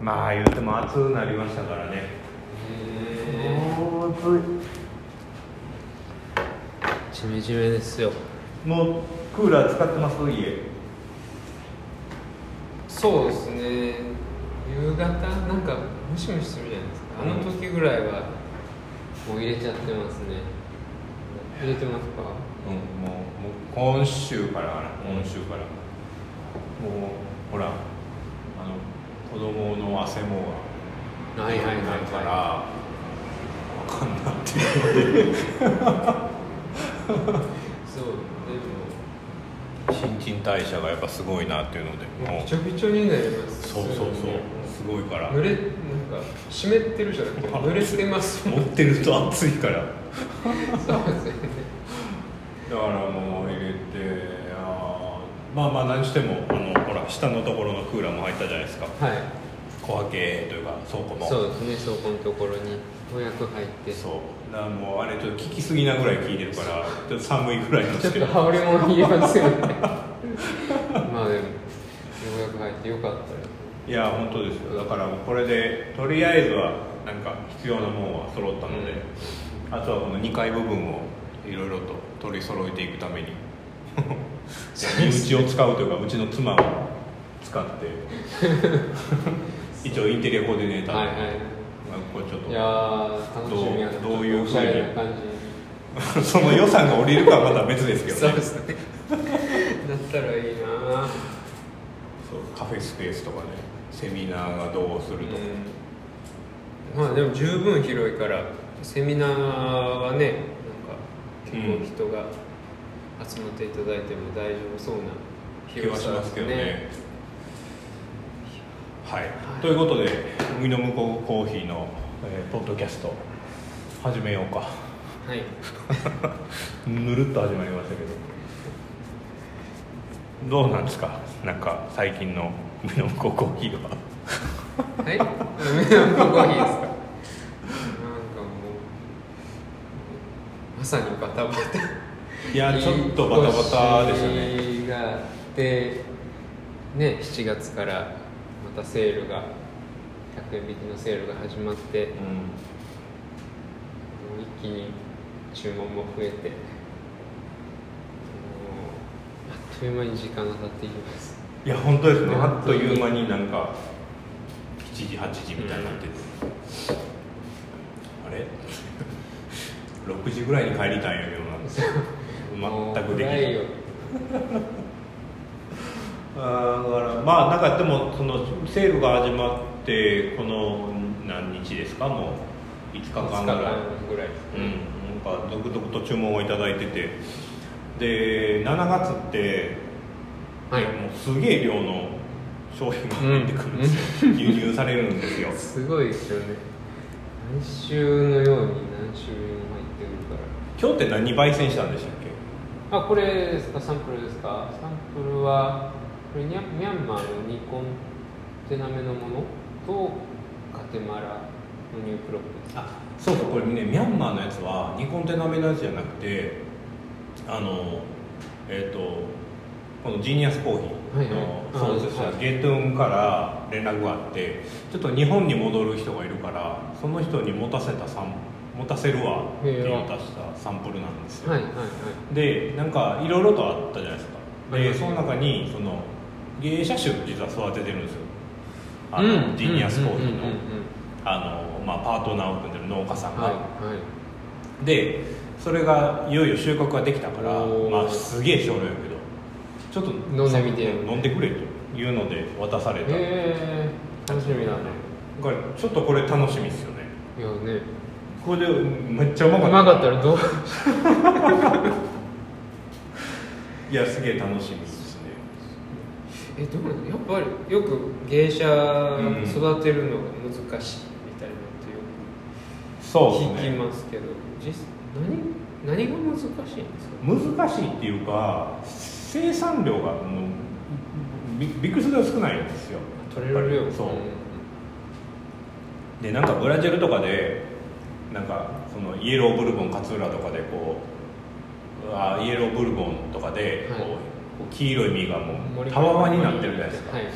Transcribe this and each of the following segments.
まあ言うても暑くなりましたからね。暑ジメジメですよ。いもうクーラー使ってます？家。そうですね。夕方なんかムシムシするじゃないですか。あの時ぐらいはもう入れちゃってますね。入れてますか？うんもうもう今週から今週から。もうほら子供の汗もがはいはいはい。なるから あかんなっていう。のでそうでも。新陳代謝がやっぱすごいなっていうのでもう。びちょびちょになります。そうそうそう。すごいから。濡れなんか湿ってるじゃなくて濡れてます。持ってると暑いから。そうですよね。だからもう入れてあーまあまあ何してもあの下のところのクーラーも入ったじゃないですか。はい。小分けというか倉庫の。そうですね倉庫のところに予約入って。そう。だからもうあれちょっと効きすぎなぐらい効いてるからちょっと寒いぐらいのちょっと羽織も入れますよねまあでもようやく入ってよかったよ。いや本当ですよ。だからもうこれでとりあえずはなんか必要なものは揃ったので、あとはこの2階部分をいろいろと取り揃えていくために。身内を使うというかうちの妻を使って。一応インテリアコーディネーター。はいはい。まあこれちょっと。いやどうどういうおしゃれな感じ。その予算が降りるかはまた別ですけどね。そうですね。だったらいいなそうカフェスペースとかねセミナーがどうするとか、うん。まあでも十分広いからセミナーはねなんか結構人が集まっていただいても大丈夫そうな気はしますけどねはい、はい。ということで海の向こうコーヒーの、えーポッドキャスト始めようか。はい。ぬるっと始まりましたけど。どうなんですか？なんか最近の海の向こうコーヒーは。はい海の向こうコーヒーですか？なんかもうまさにバタバタ。いやちょっとバタバタでしたね。があってね7月からまたセールが100円引きのセールが始まってうもう一気に注文も増えてあっという間に時間が経っていきます。んいや本当ですね。あっという間になんか7時8時みたいになってて、あれ？6時ぐらいに帰りたいんやけどな。全くできないあーだからまあなんかでもそのセールが始まってこの何日ですか？もう5日間ぐらい。5日間ぐらいうんなんか続々と注文をいただいてて。で7月って、はい。もうすげえ量の商品が入ってくるんですよ、輸入されるんですよ。すごいですよね。毎週のように何種類も入ってくるから。今日って何焙煎したんでしたっけ？あこれですか？サンプルですか？サンプルはこれミャミャンマーの2コンテナ目のものとカテマラのニュークロップです。あそうそうこれねミャンマーのやつは2コンテナ目のやつじゃなくてあのえっ、とこのジーニアスコーヒーはいのはい。創設者はいゲトゥンから連絡があってちょっと日本に戻る人がいるからその人に持たせたサン持たせるわっていうのを出したサンプルなんですよ、はいはいはい。でなんかいろいろとあったじゃないですか。でその中にその芸者種実は育ててるんですよ。あの、うん。ジーニアスコーヒーの、パートナーを組んでる農家さんが、はいはい。でそれがいよいよ収穫ができたからまあすげえ少量やけどちょっと飲んでみて。飲んでくれというので渡された、へえ楽しみだね。だからちょっとこれ楽しみですよね。いやね。これでめっちゃうまかった。うまかったらどう？いやすげえ楽しみ。ですねえどうなのやっぱりよく芸者育てるのが難しいみたいなってよく聞きますけど。実何何が難しいんですか？難しいっていうか生産量がもうびびっくりする少ないんですよ。取れる量。そう。でなんかブラジルとかでなんかそのイエローブルボン勝浦とかでこうあイエローブルボンとかでこう,、はい黄色い実がもうたわわになってるじゃないですか、はいはい。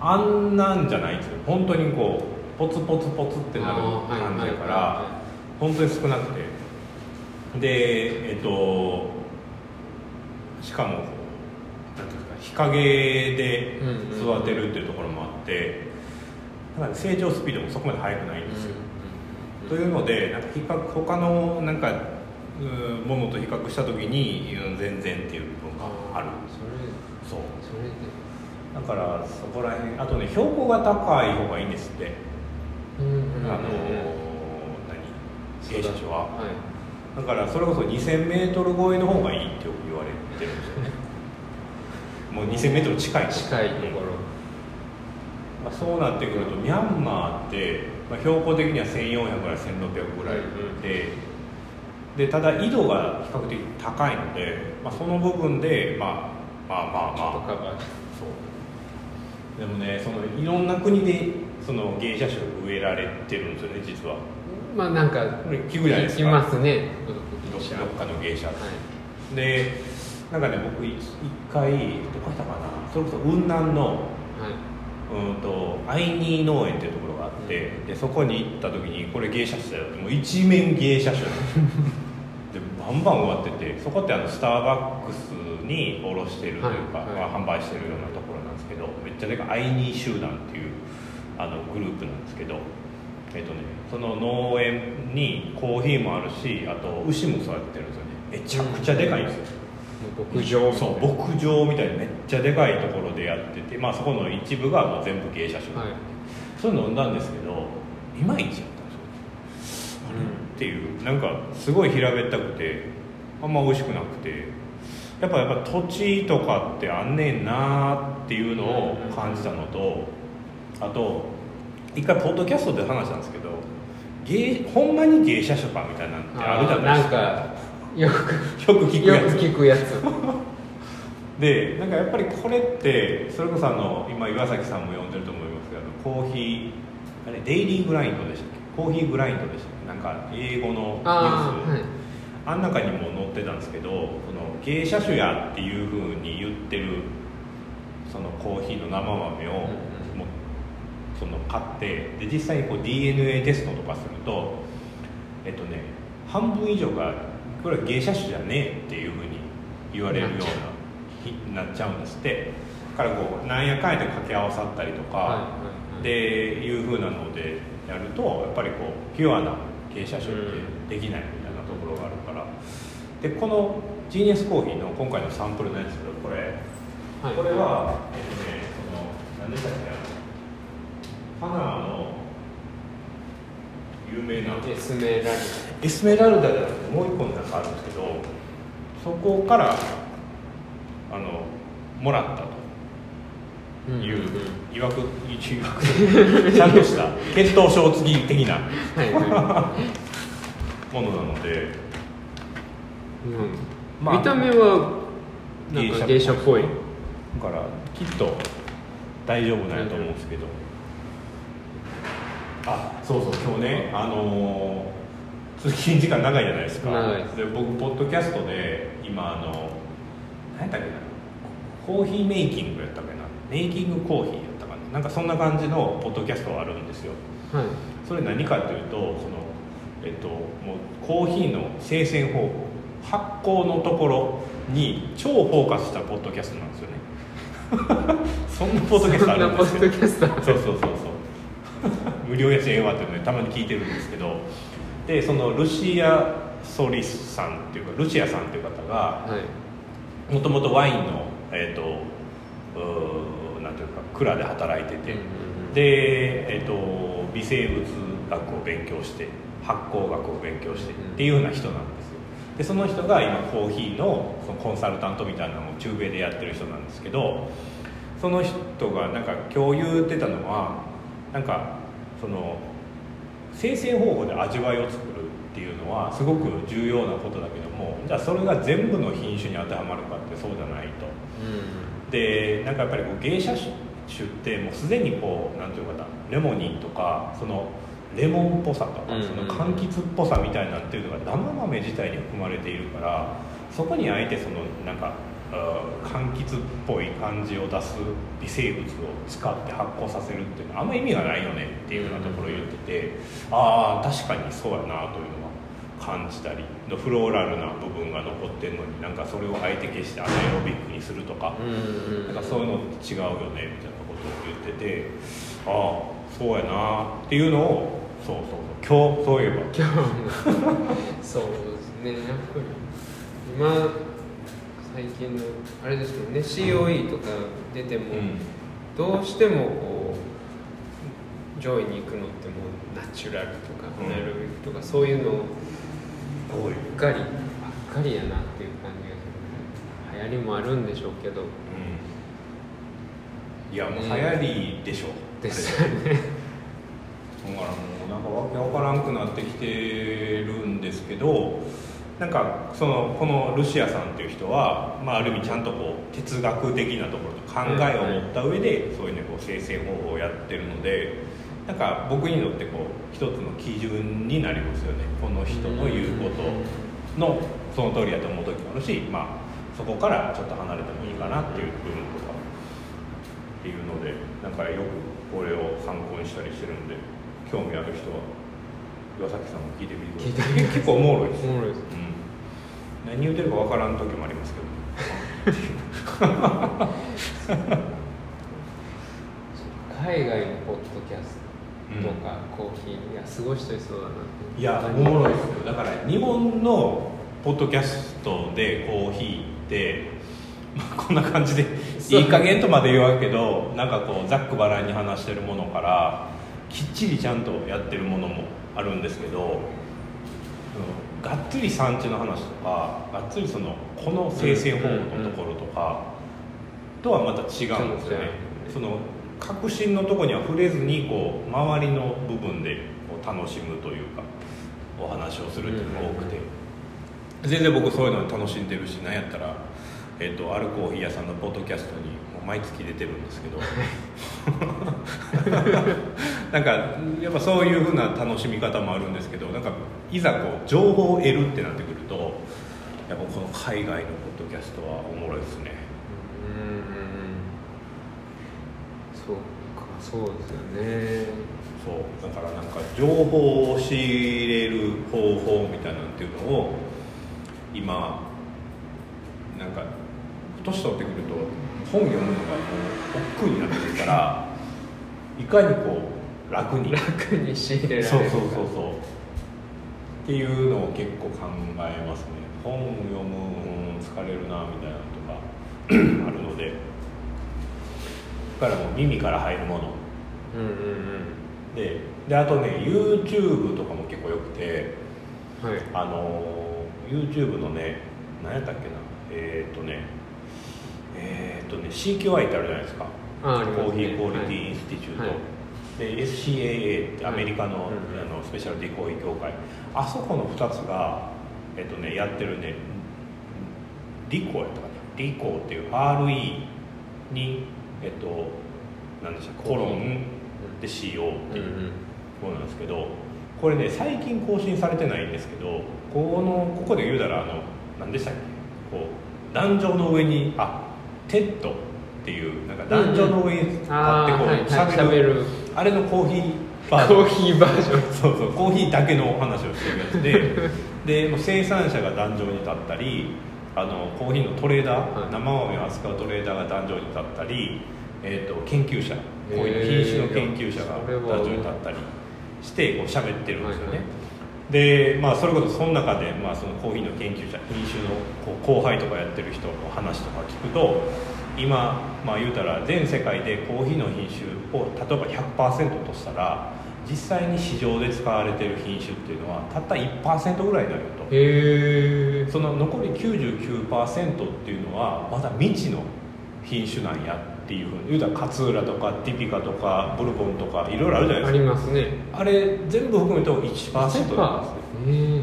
あんなんじゃないんですよ。本当にこうポツポツポツってなる感じやから、はい本当に少なくて。でえっとしかもなんていうか日陰で育てるっていうところもあって、なんか成長スピードもそこまで速くないんですよ、というのでなんか比較他のなんかうんものと比較した時にうん全然っていうがある。そう。それで。だからそこら辺あとね標高が高い方がいいんですって、うんうんあの何？芸者所は。はい。だからそれこそ 2000m 超えの方がいいってよく言われてるんですよね。もう 2000m 近い近いところ。まあ、そうなってくるとミャンマーって、まあ、標高的には1400から1600ぐらいで、でただ緯度が比較的高いので、まあ、その部分で、まあ、まあまあまあ。そう。でもねそのいろんな国でその芸者種植えられてるんですよね実は。まあなんかこれ聞くじゃないですか。ますね。どどっかの芸者はい。でなんかね僕い一回どこ行ったかな。それこそ雲南のはい。うんとアイニー農園っていうところがあってでそこに行った時にこれ芸者種だよってもう一面芸者種 ンバン終わっててそこってあのスターバックスに卸してるというか、はいはい。まあ、販売してるようなところなんですけどめっちゃでかいアイニー集団っていうあのグループなんですけどえっとねその農園にコーヒーもあるしあと牛も育ててるんですよね。めちゃくちゃでかいんですよ、もう牧場そう牧場みたいにめっちゃでかいところでやってて、まあ、そこの一部がもう全部芸者種、はい。そういうの飲んだんですけどいまいちやったんですよ、っていうなんかすごい平べったくてあんま美味しくなくてやっぱやっぱ土地とかってあんねんなっていうのを感じたのとあと一回ポッドキャストで話したんですけど芸ほんまに芸者種かみたいなのってあるじゃないですか。なんかよくよく聞くやつ。よく聞くやつ。でなんかやっぱりこれってそれこそあの今岩崎さんも呼んでると思いますけどコーヒーあれデイリーグラインドでしたっけ？コーヒーグラインドでしたっけ？なんか英語のニュース。ああはい。あん中にも載ってたんですけどその芸者種やっていうふうに言ってるそのコーヒーの生豆をうんうん。もその買ってで実際にこう DNA テストとかするとえっとね半分以上がこれは芸者種じゃねえっていうふうに言われるようなひなっちゃうんですって。だからこうなんやかんやで掛け合わさったりとか、はいはいはい。でいうふうなのでやるとやっぱりこうピュアな芸者種ってできないみたいなところがあるから。でこのジーニアスコーヒーの今回のサンプルのやつこれ。はい。これは、えっとね、その、何でしたっけ、パナマの有名な。エスメラル。エスメラルダじゃなくてもう一個のなんかあるんですけど、そこからあのもらったと。ダいう、いわく、いわくちゃんとした血統症付き的なものなので、い、うん。まあ見た目はなんか芸者っぽい。だからきっと大丈夫なんやと思うんですけど、あそうそう今日ねあのー通勤時間長いじゃないですか。で僕ポッドキャストで今あの何やったっけな。コーヒーメイキングやっメイキングコーヒーやったかな。なんかそんな感じのポッドキャストがあるんですよ。はい。それ何かというとそのえっともうコーヒーの生鮮方法発酵のところに超フォーカスしたポッドキャストなんですよね。そんなポッドキャストあるんですよ。そんなポッドキャストあるそうそうそうそう。無料やしええわっていうのでたまに聞いてるんですけど。でそのルシア・ソリスさんっていうかルシアさんっていう方がはい。もともとワインのえっ、となんていうか蔵で働いてて、で、えっと微生物学を勉強して発酵学を勉強してうんっていうような人なんですよ。でその人が今コーヒーのそのコンサルタントみたいなのを中米でやってる人なんですけどその人がなんか共有ってたのはなんかその生鮮方法で味わいを作るっていうのはすごく重要なことだけどもじゃあそれが全部の品種に当てはまるかってそうじゃないと。うでなんかやっぱりこう芸者種ってもうすでにこうなんていうのかなレモニンとかそのレモンっぽさとか、うんうんその柑橘っぽさみたいなっていうのが生豆自体に含まれているからそこにあえてそのなんかあ柑橘っぽい感じを出す微生物を使って発酵させるっていうのはあんま意味がないよねっていうようなところを言っててああ確かにそうやなという感じたりフローラルな部分が残ってるのになんかそれを相手消してアナエロビックにするとか,、なんかそういうのって違うよねみたいなことを言っててああそうやなっていうのをそうそうそう今日そういえば。今日そうですねやっぱり今最近のあれですもんね COE とか出ても、うん。どうしてもこう上位に行くのってもうナチュラルとかうん。アナエロビックとかそういうの多い。ばっかりばっかりやなっていう感じがする流行りもあるんでしょうけど。うん。いやもう流行りでしょ。ですよね。だからもうなんかわけわからんくなってきてるんですけどなんかそのこのルシアさんっていう人は、まあ、ある意味ちゃんとこう哲学的なところと考えを持った上でそういうねこう生成方法をやってるのでなんか僕にとってこう一つの基準になりますよね。この人の言うことのその通りやと思う時もあるし、まあ、そこからちょっと離れてもいいかなっていう部分とかっていうのでなんかよくこれを参考にしたりしてるんで興味ある人は岩崎さんも聞いてみてください。結構おもろいです。おもろいです。うん、何言うてるかわからん時もありますけど。海外のポッドキャストとか、コーヒーいやすごい人いそうだないやおもろいですよ。だから日本のポッドキャストでコーヒーって、まあ、こんな感じでいい加減とまで言わんけどなんかこうざっくばらんに話してるものからきっちりちゃんとやってるものもあるんですけど、うんがっつり産地の話とかがっつりそのこの生成方法のところとかとはまた違うんですよね。その革新のとこには触れずにこう周りの部分でこう楽しむというかお話をするっていうのが多くて、全然僕そういうの楽しんでるしなんやったら、えっとあるコーヒー屋さんのポッドキャストに毎月出てるんですけど。なんかやっぱそういうふうな楽しみ方もあるんですけどなんかいざこう情報を得るってなってくるとやっぱこの海外のポッドキャストはおもろいですねうんそう。かそうですよねそうだからなんか情報を仕入れる方法みたいなのっていうのを今なんか年取ってくると本読むのがもう億劫になってくるからいかにこう楽に楽に仕入れられるかそうそうそうそう。っていうのを結構考えますね。本読む、ん、疲れるなみたいなのとかあるので。からもう耳から入るもの。うんうんでであとね YouTube とかも結構よくてうんはい。あのー YouTube のね何やったっけな。えーっとねえーっとね CQI ってあるじゃないですか。ああすね。コーヒークオリティインスティチュート、はい。で SCAA ってアメリカの,、うんうんあのスペシャルティコーヒー協会。あそこの2つが、えっとね、やってるねリコやったかな。リコっていう RE にえっと何でしたコロン。で CO っていう。ものなんですけどこれね最近更新されてないんですけどこのここで言うたらあの何でしたっけ？こう壇上の上にあ TED っていうなんか壇上の上に立ってこうあーはいはい喋る,、あれのコーヒーバージョン。コーヒーバージョン。そうそうコーヒーだけの話をしてるやつでで生産者が壇上に立ったりあのコーヒーのトレーダー、はい。生豆を扱うトレーダーが壇上に立ったり、えー、と研究者コー。ヒーの品種の研究者が壇上に立ったりしてこう喋ってるんですよね、はいはい。でまあそれこそその中で、まあ、そのコーヒーの研究者品種のこう後輩とかやってる人の話とか聞くと今、まあ、言うたら全世界でコーヒーの品種を例えば100%としたら実際に市場で使われてる品種っていうのはたった1%ぐらいになるよと。その残り99%っていうのはまだ未知の品種なんやっていうふうに。言うたら勝浦とかティピカとかブルボンとかいろいろあるじゃないあですか。りますね。あれ全部含めると1%なんですよへえ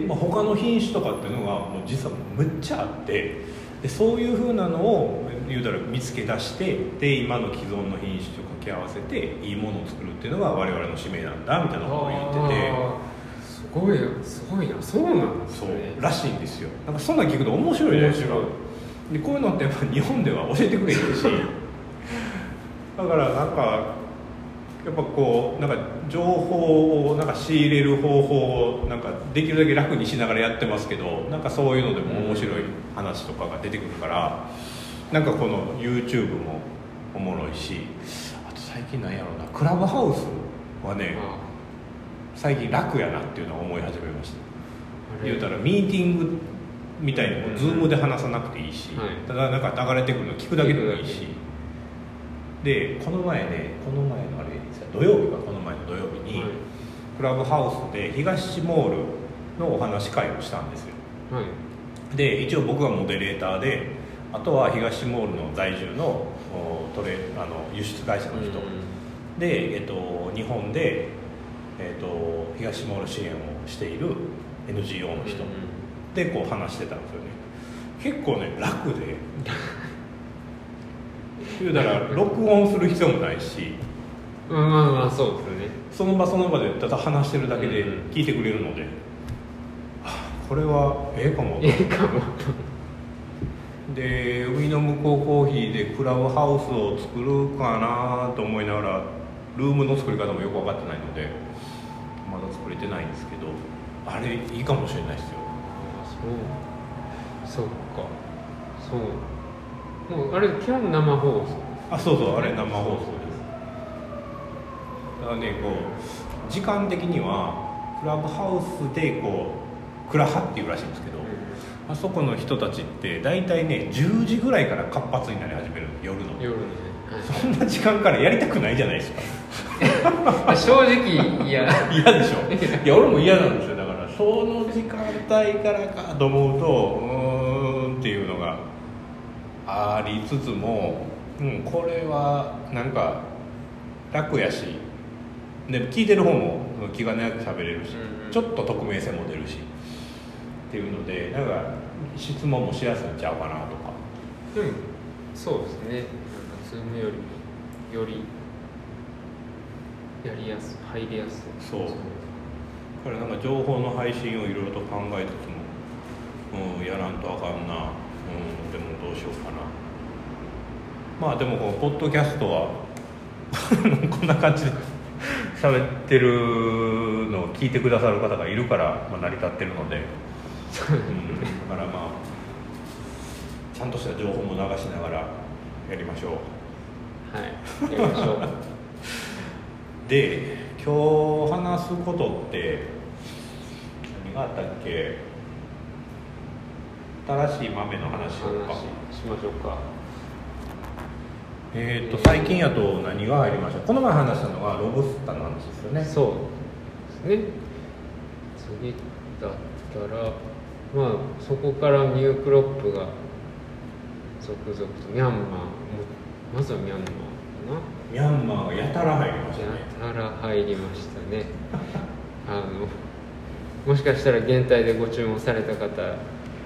で、まあ、他の品種とかっていうのがもう実はむっちゃあって。でそういうふうなのを言うたら見つけ出してで今の既存の品種と掛け合わせていいものを作るっていうのが我々の使命なんだみたいなことを言ってて。すごいすごいな。そうなんですそねうらしいんですよ。なんかそんなん聞くと面白いじゃないですか。でこういうのってやっぱ日本では教えてくれへんし。だからなんかやっぱこうなんか情報をなんか仕入れる方法をなんかできるだけ楽にしながらやってますけどなんかそういうのでも面白い話とかが出てくるからなんかこの YouTube もおもろいしあと最近なんやろうなクラブハウスはねあ最近楽やなっていうのを思い始めました。言うたらミーティングみたいにもうん。Zoom で話さなくていいし、はい。ただなんか流れてくるの聞くだけでもいいし。聞でこの前ねこの前のあれ土曜日かこの前の土曜日に、はい。クラブハウスで東モールのお話し会をしたんですよ。はい。で一応僕がモデレーターであとは東モールの在住のおトレあの輸出会社の人、で、えっと、日本で、えっと、東モール支援をしている NGO の人、でこう話してたんですよね。結構ね楽で。言うたら録音する必要もないし。うんまあまあそうですよね。その場その場でただ話してるだけでうん。聞いてくれるので、あこれはええかもと。ええかもで海の向こうコーヒーでクラブハウスを作るかなと思いながらルームの作り方もよく分かってないのでまだ作れてないんですけどあれいいかもしれないですよ。あそう。そっか。そう。もうあれ基本生放送。あそうそうあれ生放送です。だからねこう時間的にはクラブハウスでこうクラハっていうらしいんですけど、あそこの人たちって大体ね10時ぐらいから活発になり始める夜の。夜のね、そんな時間からやりたくないじゃないですか。はい、正直いや 嫌でしょ。いや俺も嫌なんですよ。だからその時間帯からかと思うとうーんっていうのがありつつも、うん、これはなんか楽やし。で聞いてる方も気兼ねなく喋れるし、うんうん。ちょっと匿名性も出るし。っていうのでなんか質問もしやすいんちゃうかなとか。うん。そうですね。なんかズームよりもよりやりやすい入りやすい。そう。だからなんか情報の配信をいろいろと考えつつも、うん、やらんとあかんな、うん、でもどうしようかな。まあでもこのポッドキャストは こんな感じで 喋ってるのを聞いてくださる方がいるから、まあ、成り立ってるので、うん、だからまあちゃんとした情報も流しながらやりましょう。はいやりましょう。で今日話すことって何があったっけ？新しい豆の話しようか。話しましょうか。えっ、と最近やと何が入りました？この前話したのがロブスターの話ですよね。そう。ですね次だったらまあそこからニュークロップが続々とミャンマーもまずはミャンマーかな。ミャンマーがやたら入りましたね。やたら入りましたね。あのもしかしたら現体でご注文された方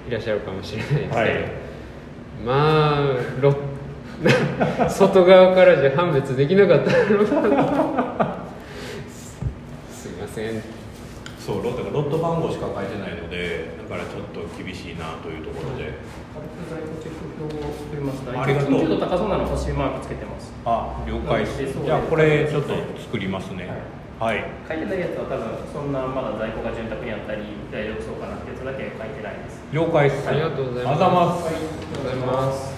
いらっしゃるかもしれないですけど、はい。まあロ 外側からじゃ判別できなかった すいませんそうロットがロット番号しか書いてないのでだからちょっと厳しいなというところで。在庫チェック表を作りました。ありがとう。緊急度高そうなの星マークつけてます。あ了解じゃあこれちょっと作りますね。はい。書いてないやつは多分そんなまだ在庫が潤沢にあったり大丈夫そうかなってやつだけ書いてないです。了解です。ありがとうございます。ありがとうございます。ありがとうございます。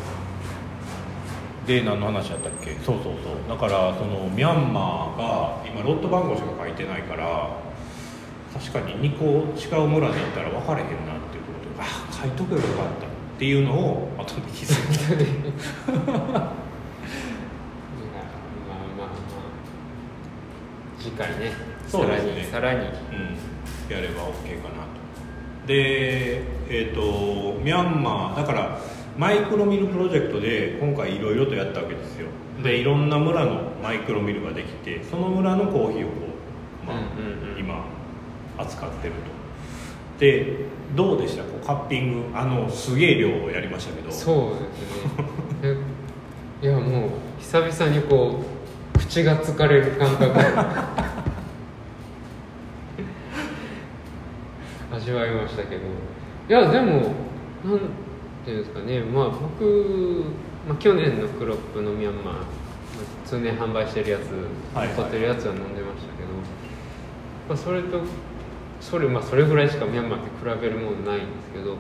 で何の話やったっけ？そうそうそう。だからそのミャンマーが今ロット番号しか書いてないから確かに2個違う村で行ったら分かれへんなっていうことであ書いとけばよかったっていうのを後で気づいたいや まあまあまあ次回ね。そうね。さらにさらにうん、やれば OK かなと。でえっ、とミャンマーだからマイクロミルプロジェクトで今回いろいろとやったわけですよ。でいろんな村のマイクロミルができてその村のコーヒーをこう、まあうんうんうん。今扱ってると。でどうでした？こうカッピング。あのすげえ量をやりましたけど。そうですね。え いやもう久々にこう口が疲れる感覚 味わいましたけど。いやでもなんていうんですかね。まあ僕、まあ、去年のクロップのミャンマーまあ通年販売してるやつはいはい。残ってるやつは飲んでましたけど、まあ、それとそれまあそれぐらいしかミャンマーって比べるものないんですけど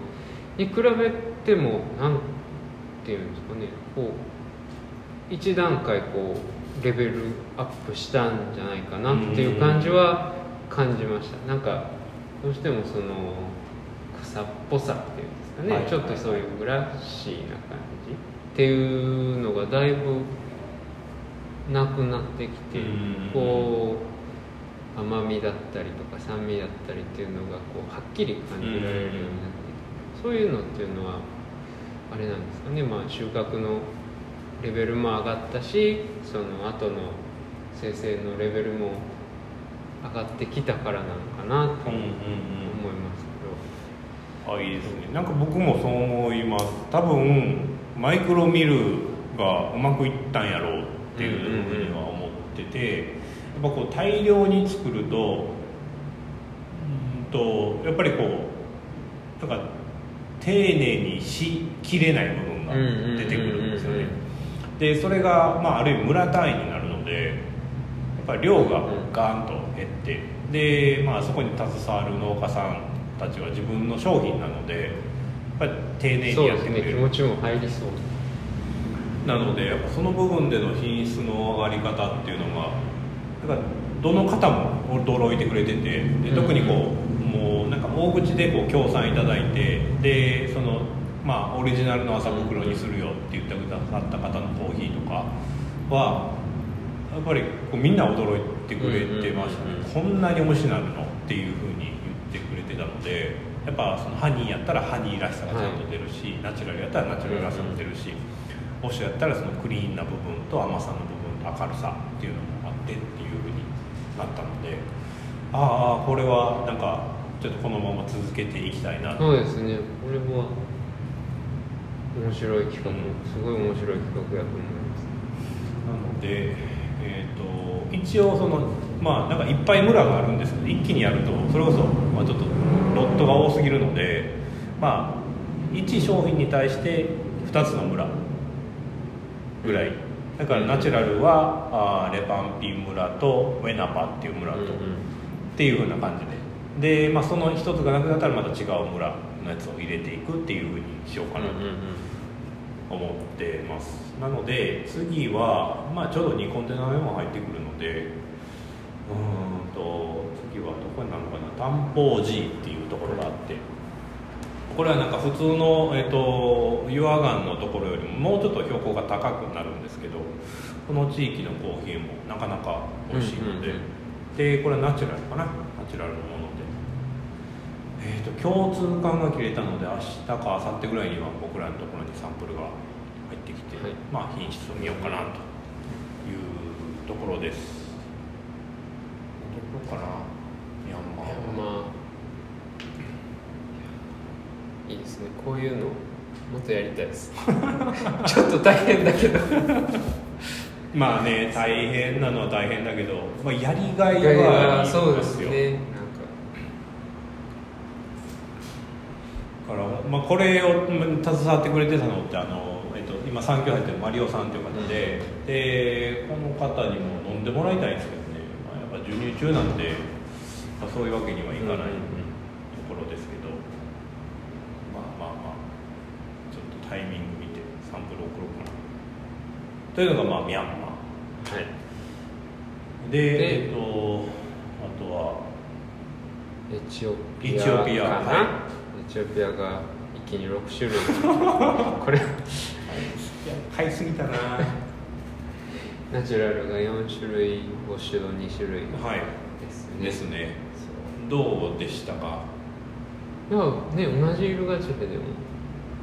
に比べてもなんていうんですかねこう一段階こうレベルアップしたんじゃないかなっていう感じは感じました。なんかどうしてもその草っぽさっていうんですかね、はい。はいちょっとそういうグラッシーな感じ。っていうのがだいぶなくなってきてうん。こう甘みだったりとか酸味だったりっていうのがこうはっきり感じられるようになってきてそういうのっていうのはあれなんですかね。まあ収穫のレベルも上がったしその後の生成のレベルも上がってきたからなのかなと思いうんうんうんますけあいいですね。なんか僕もそう思います多分マイクロミルがうまくいったんやろうっていうふうには思ってて、っぱこう大量に作るとうんとやっぱりこうなんか丁寧にしきれない部分が出てくるんですよね。でそれが、まあ、ある意味村単位になるのでやっぱり量がガーンと減ってで、まあ、そこに携わる農家さんたちは自分の商品なのでやっぱり丁寧どにそうですね気やってくれる持ちも入りそう。なのでやっぱその部分での品質の上がり方っていうのがだからどの方も驚いてくれててで特にこうもうなんか大口でこう協賛いただいてでそのまあオリジナルの麻袋にするよって言ってくださった方のコーヒーとかはやっぱりこうみんな驚いてくれてましたね、こんなに美味しなるのっていうふうに言ってくれてたのでやっぱそのハニーやったらハニーらしさがちゃんと出るし、ナチュラルやったらナチュラルらしさも出るし、オシュやったらそのクリーンな部分と甘さの部分と明るさっていうのもあってっていうなったのでああこれはなんかちょっとこのまま続けていきたいなとそうですね。これは面白い企画、うん。すごい面白い企画やと思います。なので、えー、と一応そのまあなんかいっぱい村があるんですけど一気にやるとそれこそ、まあ、ちょっとロットが多すぎるのでまあ1商品に対して2つの村ぐらいだからナチュラルはあーレパンピン村とウェナパっていう村と、っていう風な感じで。で、まあ、その一つがなくなったらまた違う村のやつを入れていくっていう風にしようかなと思ってます。なので次は、まあ、ちょうど2コンテナ目も入ってくるのでうーんと次はどこになるのかな？担保寺っていうところがあってこれはなんか普通の、えっと岩岩のところよりももうちょっと標高が高くなるんですけどこの地域のコーヒーもなかなか美味しいので、うんうんでこれはナチュラルかな？ナチュラルのもので。えー、と共通感が切れたので明日か明後日ぐらいには僕らのところにサンプルが入ってきて、はい。まあ品質を見ようかなというところです。どこかな？ミャンマー。まあいいですね。こういうのもっとやりたいです。ちょっと大変だけど。まあね大変なのは大変だけど、まあ、やりがいはやありそうでますよ。すね。なんか。だから、まあ、これをうん携わってくれてたのってあの、えっと、今産業入ってるマリオさんという方で,、でこの方にも飲んでもらいたいんですけどね、まあ、やっぱ授乳中なんで、まあ、そういうわけにはいかない。ところですけど、まあまあまあちょっとタイミング見てサンプル送ろうかな。というのがまあミャンマはい。ーででえっとあとはエチオピアエチオピアはエチオピアが一気に6種類。これ買いすぎたな。ナチュラルが4種類ウォッシュド2種類はい。ですね。ですね。どうでしたか？いやね同じ色ガチででも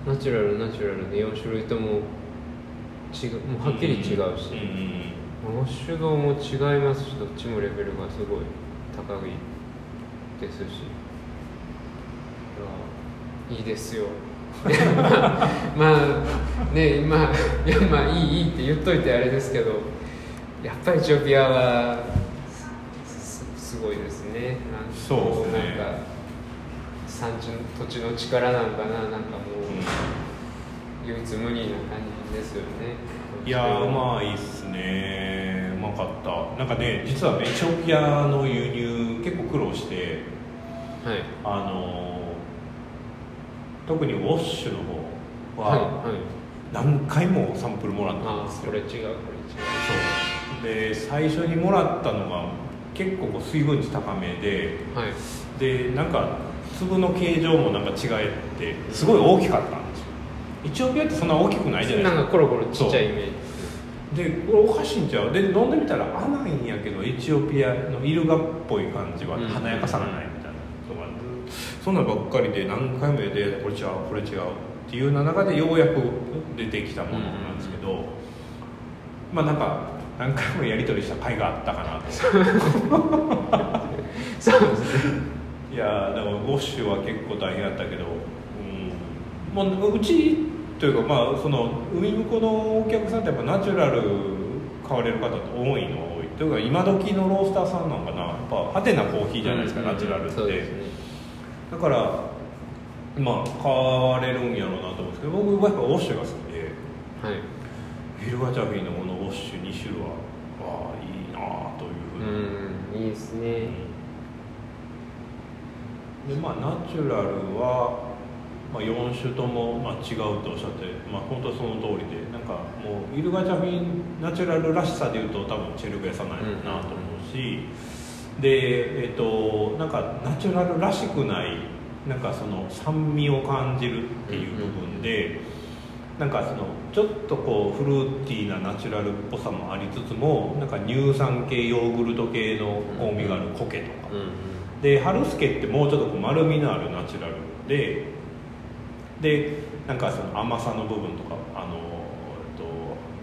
ナチュラルナチュラルで4種類とも違うもうはっきり違うし、ウォッシュドも違いますしどっちもレベルがすごい高いですし。いやいいですよ。まあね今いやまあいいいいって言っといてあれですけどやっぱりエチオピアはすすごいですね。そうですね。なんか産地の土地の力なんかななんか唯一無二な感じですよね。いやーまあいいっすね。うまかった。なんかね実はエチオピアの輸入結構苦労してはい。あのー特にウォッシュの方はいははい。何回もサンプルもらったんあですよ、あこれ違うこれ違う。そう。で最初にもらったのが結構こう水分値高めではい。でなんか粒の形状もなんか違えってすごい大きかったんですよ。エチオピアってそんな大きくないじゃないですか。なんかコロコロちっちゃいイメージ。でこれおかしいんちゃう？で飲んでみたら甘いんやけどエチオピアのイルガっぽい感じはうん。華やかさがないみたいなのがそんなんばっかりで何回もでこれ違うこれ違うっていうような中でようやく出てきたものなんですけど、まあなんか何回もやり取りした甲斐があったかなと。そうですねいやーでもウォッシュは結構大変だったけど、うん、もううちというかまあその海向こうのお客さんってやっぱナチュラル買われる方って多いの多い。というか今時のロースターさんなんかな。やっぱ派手なコーヒーじゃないですか、ナチュラルって、ね。だからまあ買われるんやろうなと思うんですけど僕はやっぱウォッシュが好きではい。フィルガチャフィーのこのウォッシュ2種類はわあいいなというふうに。うんいいですねでまあナチュラルは、まあ、4種とも、まあ、違うとおっしゃって、まあ、本当その通りでなんかもうイルガチャフィンナチュラルらしさでいうと多分チェルベサなんやなと思うし、でえっ、となんかナチュラルらしくないなんかその酸味を感じるっていう部分で、なんかそのちょっとこうフルーティーなナチュラルっぽさもありつつもなんか乳酸系ヨーグルト系の香味があるコケとか、うん。で春助ってもうちょっとこう丸みのあるナチュラルででなんかその甘さの部分とかあの、えっと、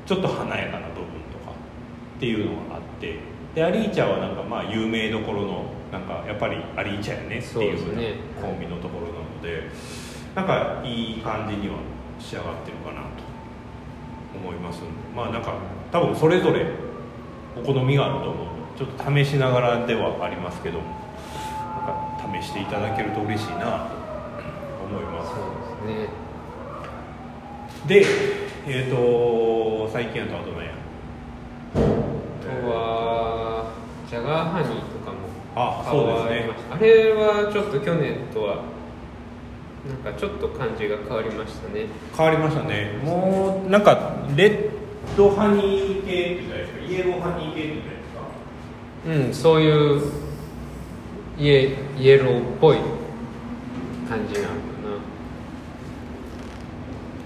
ちょっと華やかな部分とかっていうのがあってでアリーチャはなんかまあ有名どころのなんかやっぱりアリーチャやねっていうそうですね。香味のところなのでなんかいい感じには仕上がってるかなと思います。んでまあなんか多分それぞれお好みがあると思うちょっと試しながらではありますけどなしていただけると嬉しいなと思います。そうですね。でえっ、と最近や？とあとはジャガーハニーとかもあそうですね。変わりました。あれはちょっと去年とはなんかちょっと感じが変わりましたね。変わりましたね。もうなんかレッドハニー系ってイエローハニー系ってうんそういうイエイエローっぽい感じなのか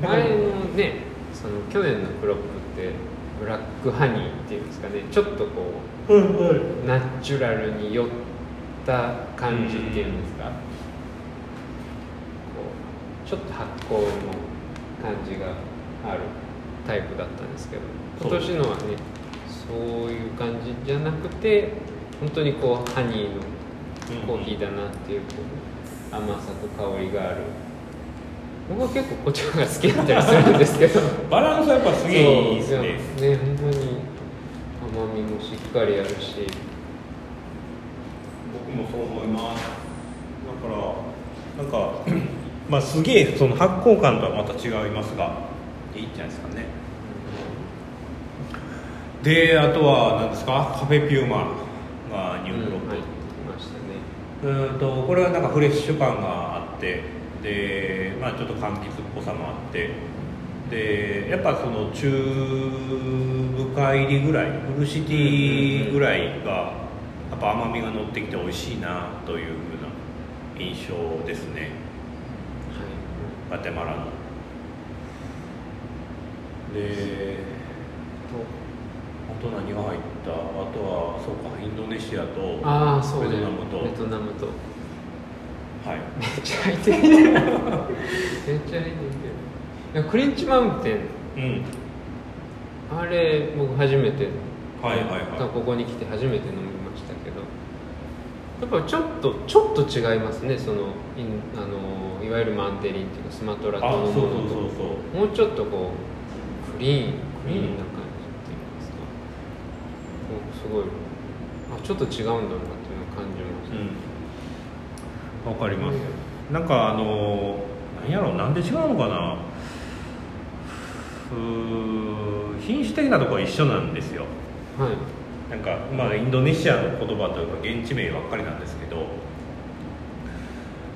な。前のねその去年のクロップってブラックハニーっていうんですかね。ちょっとこうんはうナチュラルに寄った感じっていうんですか、こうちょっと発酵の感じがあるタイプだったんですけど今年のはねそういう感じじゃなくて本当にこうハニーのコーヒーだなっていうこう甘さと香りがある。僕は結構こっちの方が好きだったりするんですけど。バランスはやっぱすげえいいですね。ね本当に甘みもしっかりあるし。僕もそう思います。だからなんか まあすげえその発酵感とはまた違いますが。いいんじゃないですかね。であとは何ですか？カフェピューマがニュークロップ、入ってきましたねうーんとこれはなんかフレッシュ感があってで、まあ、ちょっと柑橘っぽさもあってでやっぱその中深入りぐらいフルシティぐらいがやっぱ甘みが乗ってきて美味しいなというふうな印象ですね。ガテマラの。であと何が入ったあとはそうかインドネシアとああそうね。ベトナムと。ベトナムと。はい。めっちゃ入ってるめっちゃ入ってるいやクリンチマウンテン。うん。あれ僕初めてはいはいはい。ここに来て初めて飲みましたけど。やっぱちょっとちょっと違いますね。そのインあのいわゆるマンテリンっていうかスマトラ島あのものと。そうそうそうそう。もうちょっとこうクリーンクリーンな感じっていうんですか、こうすごい。あちょっと違うんだなっていうのを感じました、うん。わかります。なんかあの何やろうなんで違うのかな。ふ品種的なところは一緒なんですよ。はい。なんかまあインドネシアの言葉というか現地名ばっかりなんですけど。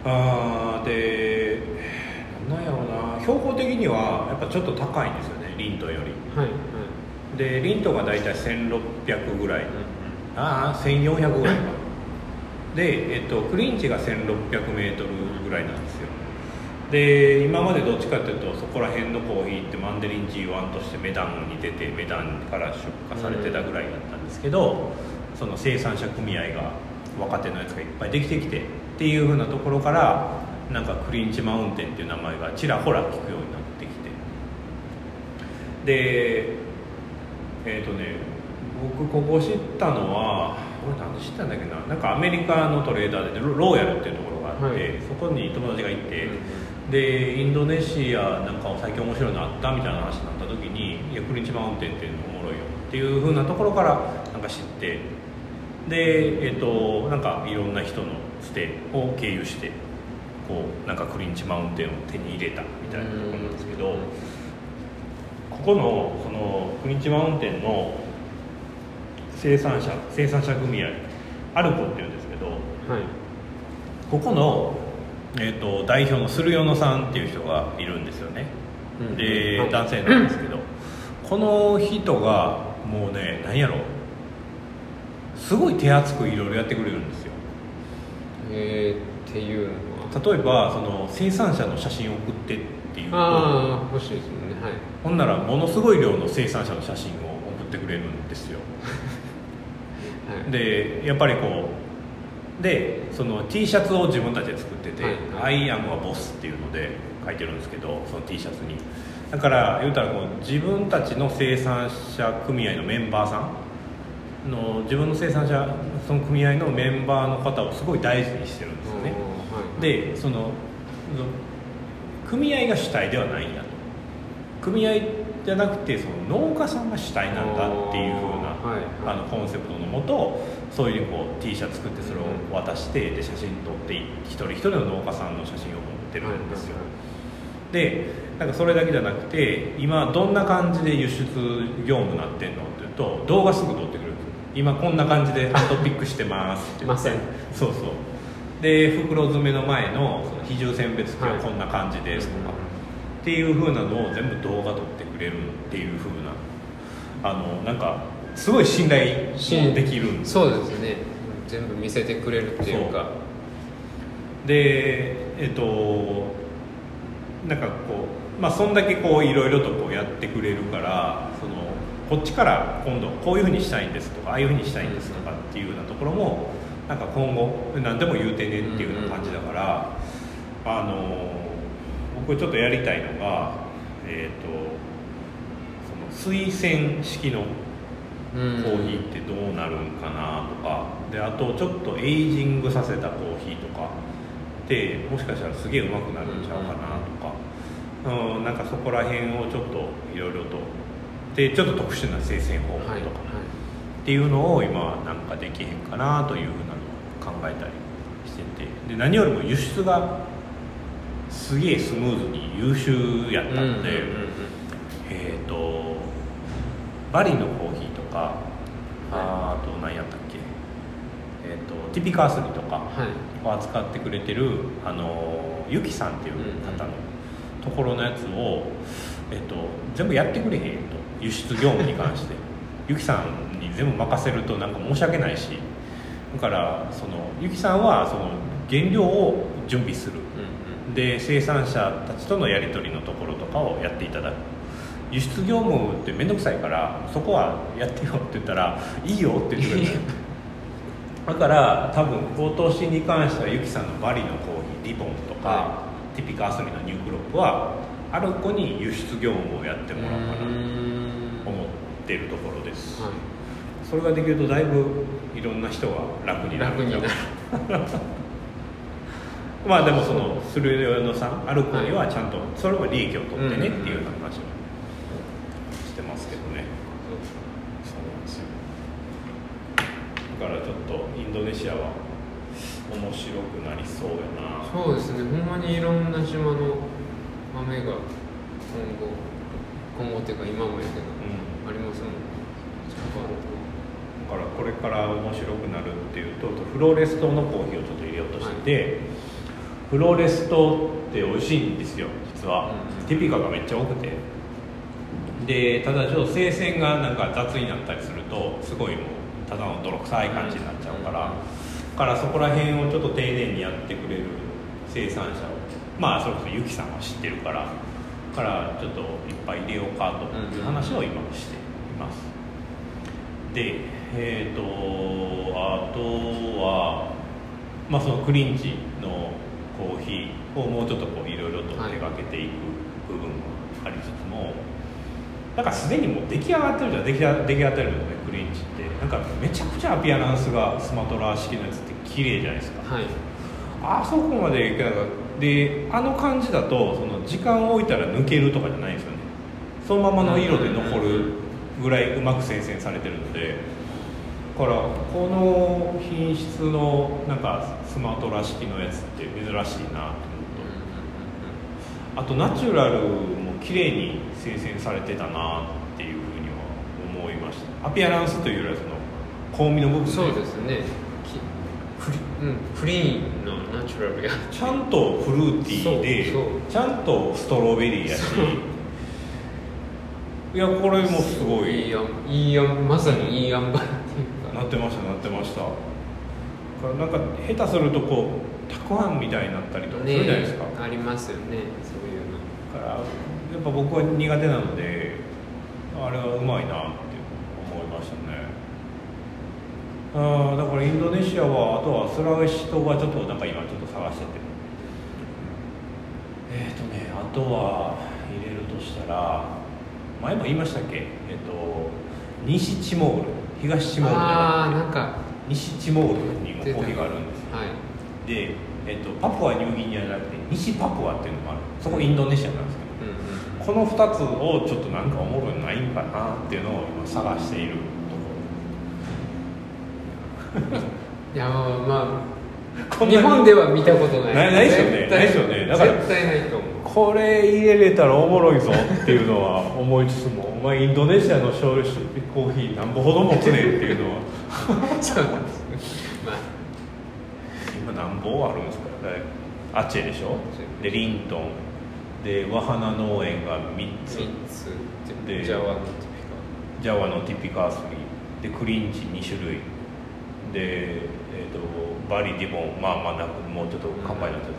あーでなんやろうな。標高的にはやっぱちょっと高いんですよねリントより。はいはいでリントが大体1600ぐらい。ああ1400ぐらいか。で、えっと、クリンチが 1600m ぐらいなんですよ。で今までどっちかっていうとそこら辺のコーヒーってマンデリン G1 としてメダンに出てメダンから出荷されてたぐらいだったんですけど、その生産者組合が若手のやつがいっぱいできてきてっていうふうなところからなんかクリンチマウンテンっていう名前がちらほら聞くようになってきて。でえっ、とね僕ここ知ったのは俺なんで知ったんだっけななんかアメリカのトレーダーでロローヤルっていうところがあって、はい。そこに友達がいて、うんでインドネシアなんか最近面白いのあったみたいな話になった時に「いやクリンチマウンテンっていうのおもろいよ」っていう風なところからなんか知ってでえっ、となんかいろんな人のつてを経由してこうなんかクリンチマウンテンを手に入れたみたいなところなんですけど、ここのそのクリンチマウンテンの生産者生産者組合アルコっていうんですけどはい。ここの、えー、と代表の駿与野さんっていう人がいるんですよね、うん。で、はい。男性なんですけどこの人がもうね何やろ。すごい手厚くいろいろやってくれるんですよ。えー、っていうのは？例えばその生産者の写真を送ってっていうとああ欲しいですもんね。はいほんならものすごい量の生産者の写真を送ってくれるんですよ。はい。でやっぱりこうでその T シャツを自分たちで作っててはい「アイアムはボス」っていうので書いてるんですけどその T シャツに。だから言うたらこう自分たちの生産者組合のメンバーさんの自分の生産者その組合のメンバーの方をすごい大事にしてるんですよね。はいでその組合が主体ではないんだと組合じゃなくてその農家さんが主体なんだっていうふうなあのコンセプトのもとそういうこう T シャツ作ってそれを渡してで写真撮って一人一人の農家さんの写真を持ってるんですよ。でなんかそれだけじゃなくて今どんな感じで輸出業務になってんのっていうと動画すぐ撮ってくれるんですよ。今こんな感じでハンドピックしてますって言って。そうそう。で袋詰めの前のその比重選別機はこんな感じですとか、っていう風なのを全部動画撮ってくれるっていう風なあのなんかすごい信頼信できるんで。すそうですね。全部見せてくれるっていうか。でえっとなんかこうまあそんだけこういろいろとこうやってくれるからそのこっちから今度こういうふうにしたいんですとかああいうふうにしたいんですとかっていうようなところもなんか今後何でも言うてねっていうような感じだからあの僕ちょっとやりたいのがえっ、とその推薦式のココーヒーってどうなるんかなとか。であとちょっとエイジングさせたコーヒーとか。ってもしかしたらすげえうまくなるんちゃうかなとか、うん、なんかそこら辺をちょっといろいろと。でちょっと特殊な生鮮方法とか、はいはい。っていうのを今なんかできへんかなというふうなのを考えたりしてて。で何よりも輸出がすげえスムーズに優秀やったので、うんうんうんえっ、とバリのコーヒーとか、あと何やったっけえっ、とティピカースリとかはい。を扱ってくれてるあのユキさんっていう方のところのやつを、えっと全部やってくれへんと。輸出業務に関して。ユキさんに全部任せるとなんか申し訳ないし。だからそのユキさんはその原料を準備する。うんで生産者たちとのやり取りのところとかをやっていただく。輸出業務って面倒くさいからそこはやってよって言ったらいいよって言ってくれる。だから多分今年に関してはユキさんのバリのコーヒーリボンとか、はティピカアスミのニュークロップはある子に輸出業務をやってうんもらおうかなと思ってるところです、はい。それができるとだいぶいろんな人が楽になる楽になる まあでもその駿河野さんある子にはちゃんとそれは利益を取ってねっていう話をしてますけどね。そうなんですよ。だからちょっとインドネシアは面白くなりそうやな。そうですね。ほんまにいろんな島の豆が今後今後っていうか今もやけど、うん。ありますもんだからこれから面白くなるっていうとフローレストのコーヒーをちょっと入れようとしてて、フローレストって美味しいんですよ実は、うん。ティピカがめっちゃ多くて。でただちょっと生鮮がなんか雑になったりするとすごいもうただの泥臭い感じになっちゃうから、うん。だからそこら辺をちょっと丁寧にやってくれる生産者をまあそれこそユキさんは知ってるから。だからちょっといっぱい入れようかという話を今しています。でえっ、とあとはまあそのクリンチ。のコーヒーをもうちょっとこうい。ろいろと手がけていく部分もありつつも、なんかすでにもう出来上がってるじゃん。出来上出来上がってるのねクリンチって。なんかめちゃくちゃアピアランスがスマトラ式のやつって綺麗じゃないですか。はい。あそこまでいけなかった。であの感じだとその時間を置いたら抜けるとかじゃないんですよね。そのままの色で残るぐらいうまく生鮮されてるので。だからこの品質のなんかスマトラ式のやつって珍しいなと思うと。あとナチュラルも綺麗に生鮮されてたなっていうふうには思いました。アピアランスというよりはその香味の部分そうですね。きクリ,、うん、クリーンのナチュラルや。ちゃんとフルーティーでちゃんとストロベリーやし。いやこれもすごい。いいやんいいやんまさにいい塩梅っていうか。なってましたなってました。だなんか下手するとこうたくあんみたいになったりとかするじゃないですか、ありますよねそういうの。だからやっぱ僕は苦手なのであれはうまいなって思いましたね。あだからインドネシアはあとはスラウェシ島はちょっとなんか今ちょっと探してて。えっ、とねあとは入れるとしたら前も言いましたっけ？えっ、と西チモール東チモール。ああなんか西チモールにもコーヒーがあるんですよ。はい。で、えっと、パプアニューギニアじゃなくて西パプアっていうのもある。そこインドネシアなんですけど。うんうん。この2つをちょっとなんかおもろいのないんかなっていうのを今探しているいやまあ 日本では見たことない。ないないっすよね。ないっすよね。だから絶対ないとこれ入れれたらおもろいぞっていうのは思いつつもお前インドネシアの醤油コーヒーなんぼほど持つねんっていうのは。そうなんです。まあ。今何本あるんですかね。アチェでしょ。でリントン。でワハナ農園が3つ。3つでジャワのテジャワのティピカースリーでクリンチ2種類。で、えー、とバリディボンまあまあなくもうちょっと乾杯になっちゃっ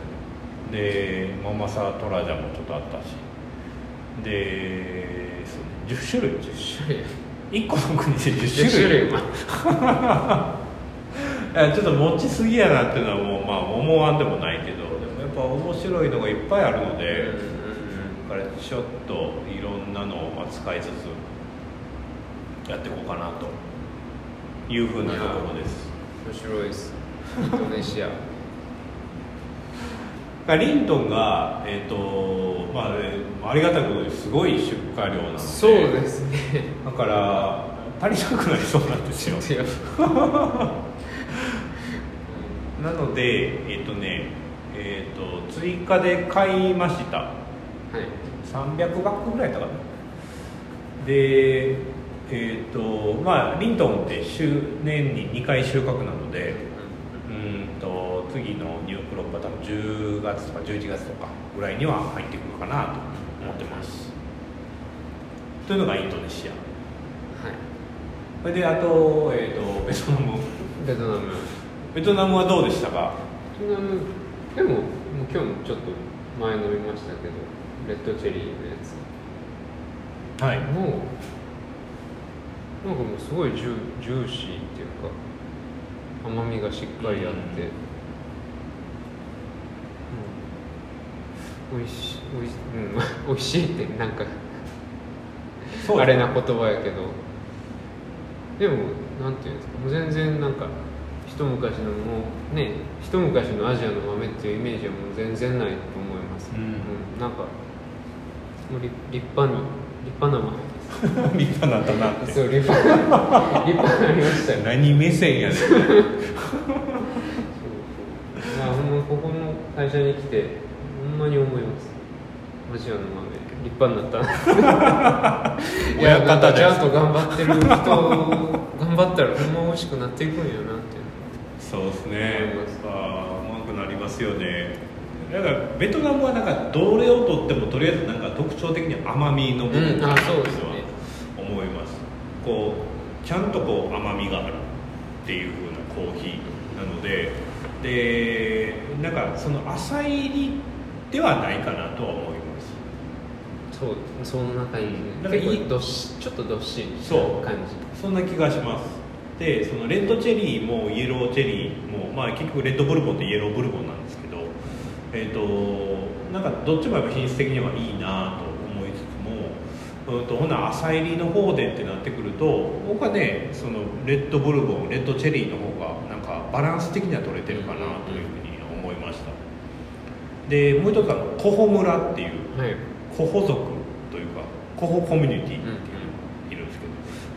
でママサトラジャもちょっとあったし。でそう10種類。ィカ10種類。1個の国で10 10種類 ちょっと持ちすぎやなっていうのはもうまあ思わんでもないけどでもやっぱ面白いのがいっぱいあるので、だからちょっといろんなのを扱いつつやっていこうかなというふうなところです。面白いです。インドネシアリントンが、えーとまあえーありがたいことですごい出荷量なので。そうですね。だから足りなくなりそうなんですよ。なのでえっ、とねえっ、と追加で買いました。はい。300バッグぐらいだったかな。でえっ、とまあリントンって週年に2回収穫なので次のニュークロップは多分10月とか11月とかぐらいには入ってくるかなと思ってます。というのがインドネシア。はい。それであと,、えー、とベトナム。ベトナム。ベトナムはどうでしたか？ベトナムでももう今日もちょっと前飲みましたけどレッドチェリーのやつ。はい。もうなんかもうすごいジュジューシーっていうか甘みがしっかりあって、うん、美味しい美味し,、うん、美味しいってなんかあれな言葉やけど。でもなんていうんですか。もう全然なんか一昔のもうね一昔のアジアの豆っていうイメージはもう全然ないと思います、うん。なんかもう立立派に立派な豆 立派なんだなってそう立派な立派になりましたよ。何目線やねん。そうそう。まあほんまここの会社に来てまに思います。アジアの豆立派になった。いや親なんか方ですちゃんと頑張ってる人頑張ったらほんま美味しくなっていくんやなって。そうですね。あーうまくなりますよね。だからベトナムはなんかどれをとってもとりあえずなんか特徴的に甘みの部分うんあそうですね。とは思います。こうちゃんとこう甘みがあるっていう風なコーヒーなのででなんかその浅入りではないかなとは思います。そうその中になんかいい。結構どっしちょっとどっしりしたそう。感そんな気がします。でそのレッドチェリーもイエローチェリーも、まあ、結局レッドブルボンってイエローブルボンなんですけどえっ、となんかどっちもやっぱ品質的にはいいなと思いつつも、うん、とほな朝入りの方でってなってくると僕はねそのレッドブルボンレッドチェリーの方がなんかバランス的には取れてるかなというでもう一つはコホ村っていうじはい。コホ族というかコホコミュニティっていうのがいるんですけど、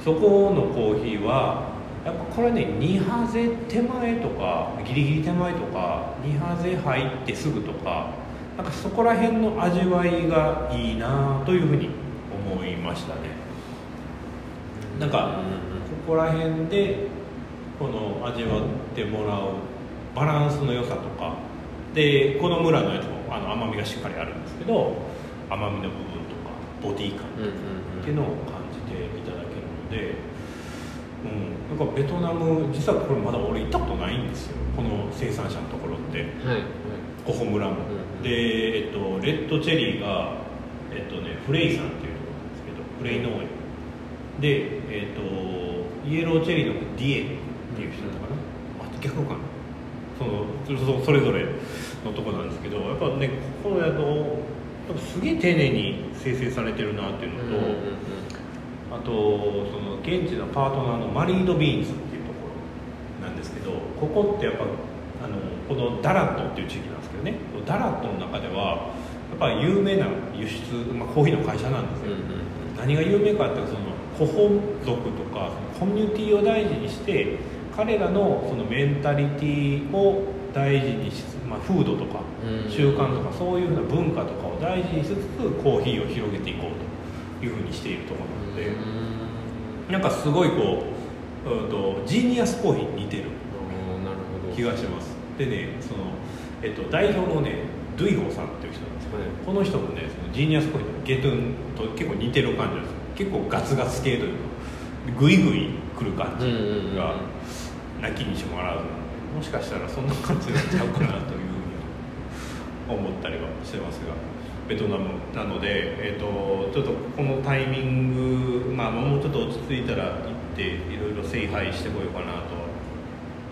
そこのコーヒーはやっぱこれね2ハゼ手前とかギリギリ手前とか2ハゼ入ってすぐとかなんかそこら辺の味わいがいいなというふうに思いましたね。なんかここら辺でこの味わってもらうバランスの良さとかでこの村のやつもあの甘みがしっかりあるんですけど甘みの部分とかボディ感っていうのを感じていただけるので、うん、なんかベトナム実はこれまだ俺行ったことないんですよ。この生産者のところって。うんはいはい。コホ村も、で、えっと、レッドチェリーが、えっとね、フレイさんっていうところなんですけどフレイ農園。で、えっと、イエローチェリーのディエっていう人だったかな、あ逆かな。そのそそれぞれのところなんですけどやっぱねここやとなんかすげえ丁寧に生成されてるなっていうのと、うんうんうん。あとその現地のパートナーのマリード・ビーンズっていうところなんですけどここってやっぱあのこのダラットっていう地域なんですけどね。ダラットの中ではやっぱ有名な輸出、まあ、コーヒーの会社なんですよ、うんうん何が有名かっていうとそのコホ族とかそのコミュニティを大事にして彼らのそのメンタリティを大事にしつつ、まあ、風土とかうん。習慣とかそういうふうな文化とかを大事にしつつコーヒーを広げていこうというふうにしているところなので、なんかすごいこう、うん、とジーニアスコーヒーに似てる気がします。でねその、えっと、代表のねドゥイホーさんっていう人なんですけど、はい。この人もねそのジーニアスコーヒーのゲトゥンと結構似てる感じなんですよ。結構ガツガツ系というかグイグイ来る感じがなきにしもあらずなのでもしかしたらそんな感じになっちゃうかなという思ったりはしてますがベトナムなので、えっとちょっとこのタイミング、まあ、もうちょっと落ち着いたら行っていろいろ聖杯してこようかなとは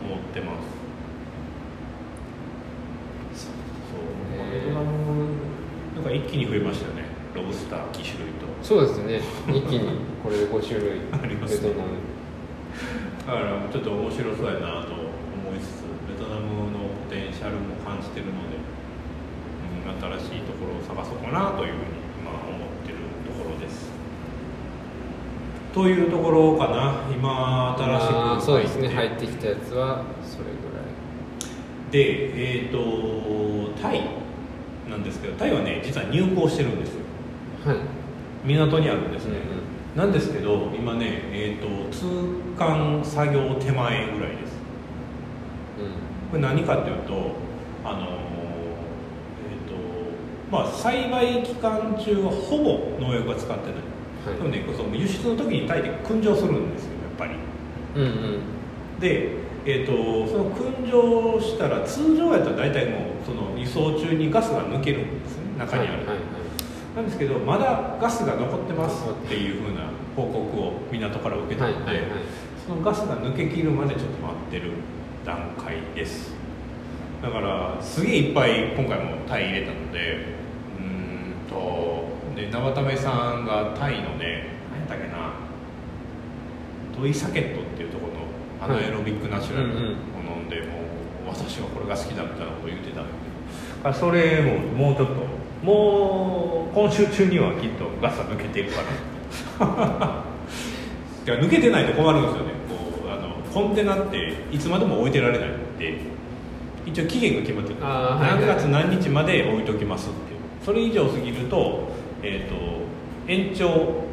思ってます。そうね。ベトナムなんか一気に増えましたよね。ロブスター2種類と。そうですね。一気にこれで5種類 ありますね。ベトナム。だからちょっと面白そうやなと思いつつベトナムのポテンシャルも感じてるので、うん、新しいところを探そうかなというふうに今思ってるところです。というところかな今新しく。そうですね。入入ってきたやつはそれぐらい。でえっ、とタイなんですけどタイはね実は入港してるんですよ。はい。港にあるんですね、うんなんですけど今ね、えー、と通関作業手前ぐらいです。これ何かっていうとあのまあ栽培期間中はほぼ農薬は使ってない、はい。でもねその輸出の時にタイで燻蒸するんですよやっぱり。うんうん。で、えー、とその燻蒸したら通常やったら大体もうその輸送中にガスが抜けるんですね中にある、はいはいはい。なんですけどまだガスが残ってますっていうふうな報告を港から受けたので、はいはいはい。そのガスが抜けきるまでちょっと待ってる段階です。だからすげえいっぱい今回もタイ入れたのでとで生田目さんがタイのね何やったっけなトイサケットっていうところのアナエロビックナチュラルを飲んで、もう私はこれが好きだみたいなことを言ってたんだけど。あそれももうちょっともう今週中にはきっとガスは抜けていくから。いや抜けてないと困るんですよね。こうあのコンテナっていつまでも置いてられないんで一応期限が決まってる。何月何日まで置いときますってそれ以上過ぎるとえー、と延長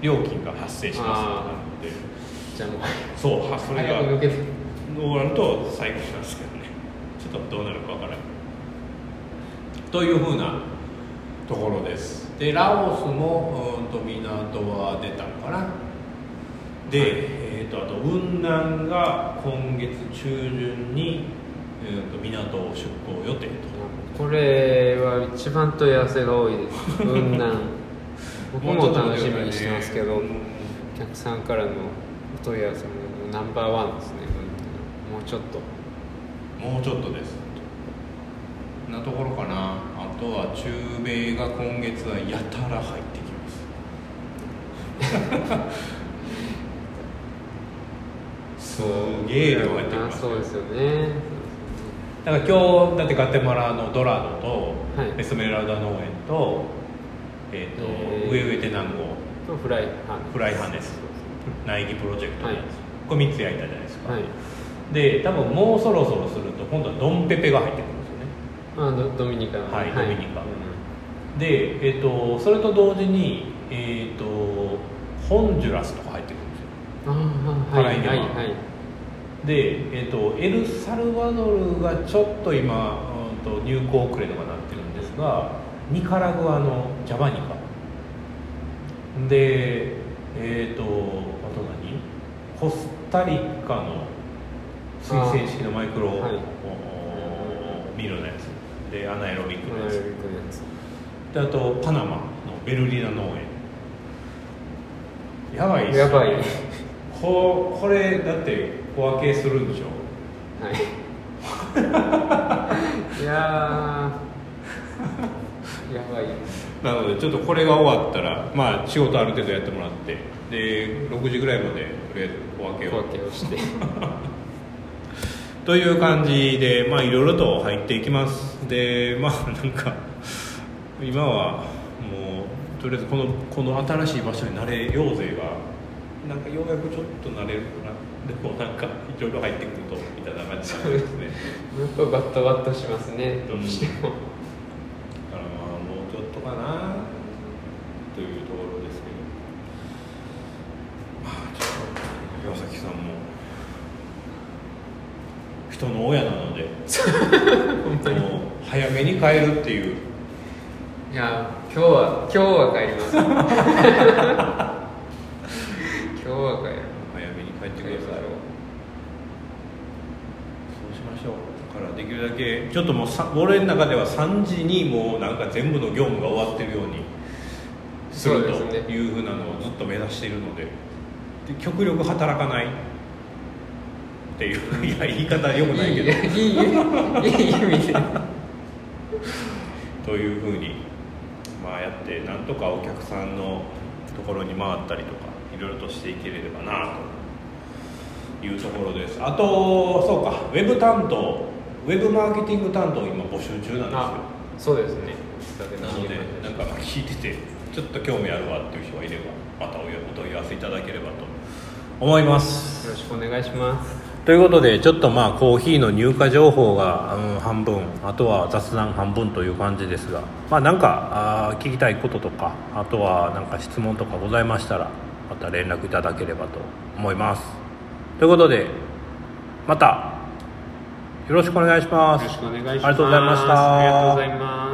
料金が発生します。ので。じゃあもうそうはそれが。早く抜けてどうなると最高なんですけどね。ちょっとどうなるかわからないというふうなところです。でラオスもうんと港は出たのかな。で、えー、とあと雲南が今月中旬に、えー、と港を出港予定とこれは一番問い合わせが多いです。雲南。僕も楽しみにしてますけど、うんお客さんからのお問い合わせもナンバーワンですねもうちょっと。もうちょっとです。なところかな。あとは中米が今月はやたら入ってきます。すげえ量入ってきますそうですよねだから今日だってガテマラのドラドとはい。エスメラルダ農園と,、えーとえー。ウェウエテナンゴとフライハンフライハネス苗木プロジェクトのやつ、はい。これ3つ焼いたじゃないですか、はい。で多分もうそろそろすると今度はドンペペが入ってくるんですよね。あドドミニカの。はいドミニカ。うんで、えー、とそれと同時に、えー、とホンジュラスとか入ってくるんですよ。はい。はいはいで、えー、とエルサルバドルがちょっと今、うん、と入港遅れとかなってるんですがニカラグアのジャバニカ。でえっ、とあと何？コスタリカの水洗式のマイクロ、ミルのやつ。でアナエロビックのやつ。であとパナマのベルリナ農園。やばいっすよやばい。ここれだって小分けするんでしょ？はい。いやー。やばい。なのでちょっとこれが終わったらまあ仕事ある程度やってもらってで6時ぐらいまでとりあえず小分け小を分けをして。という感じでまあいろいろと入っていきます。でまあなんか今はもうとりあえずこのこの新しい場所に慣れようぜがなんかようやくちょっと慣れるかなでもなんかいろいろ入ってくるとみたいな感じなんですね。やっぱバッタバッタしますね。どうしても、だからまあもうちょっとかな。というところですけど。まあちょっと岩崎さんも人の親なので もう早めに帰るっていう。いや今日は今日は帰ります今日は帰る早めに帰ってくださいそうしましょうだからできるだけちょっともうさ俺の中では3時にもうなんか全部の業務が終わってるようにするというふうなのをずっと目指しているのでで極力働かない。っていういや言い方よくないけど。いいいいいい意味で。というふうにまあやってなんとかお客さんのところに回ったりとかいろいろとしていければなというところです。あとそうかウェブ担当ウェブマーケティング担当今募集中なんですよ。あそうですね。なのでなんか聞いててちょっと興味あるわっていう人がいればまたお問い合わせいただければと思います。よろしくお願いします。ということでちょっとまあコーヒーの入荷情報が、うん、半分あとは雑談半分という感じですがまあなんかあー聞きたいこととかあとはなんか質問とかございましたらまた連絡いただければと思います。ということでまたろしくお願いします。ありがとうございました。ありがとうございます